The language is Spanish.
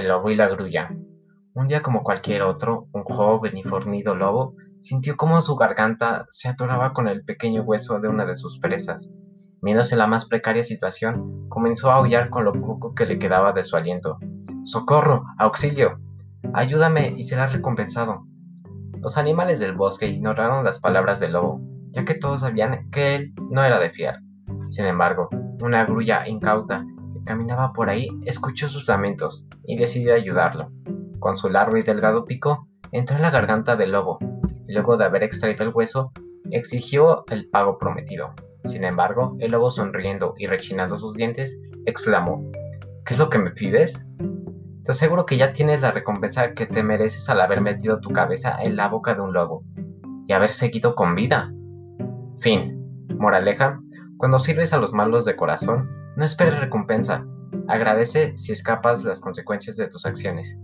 lobo y la grulla. Un día como cualquier otro, un joven y fornido lobo sintió cómo su garganta se atoraba con el pequeño hueso de una de sus presas. Viéndose la más precaria situación, comenzó a aullar con lo poco que le quedaba de su aliento. ¡Socorro! ¡Auxilio! Ayúdame y serás recompensado. Los animales del bosque ignoraron las palabras del lobo, ya que todos sabían que él no era de fiar. Sin embargo, una grulla incauta caminaba por ahí escuchó sus lamentos y decidió ayudarlo. Con su largo y delgado pico, entró en la garganta del lobo y luego de haber extraído el hueso, exigió el pago prometido. Sin embargo, el lobo sonriendo y rechinando sus dientes, exclamó, ¿Qué es lo que me pides? Te aseguro que ya tienes la recompensa que te mereces al haber metido tu cabeza en la boca de un lobo y haber seguido con vida. Fin. Moraleja, cuando sirves a los malos de corazón, no esperes recompensa. Agradece si escapas las consecuencias de tus acciones.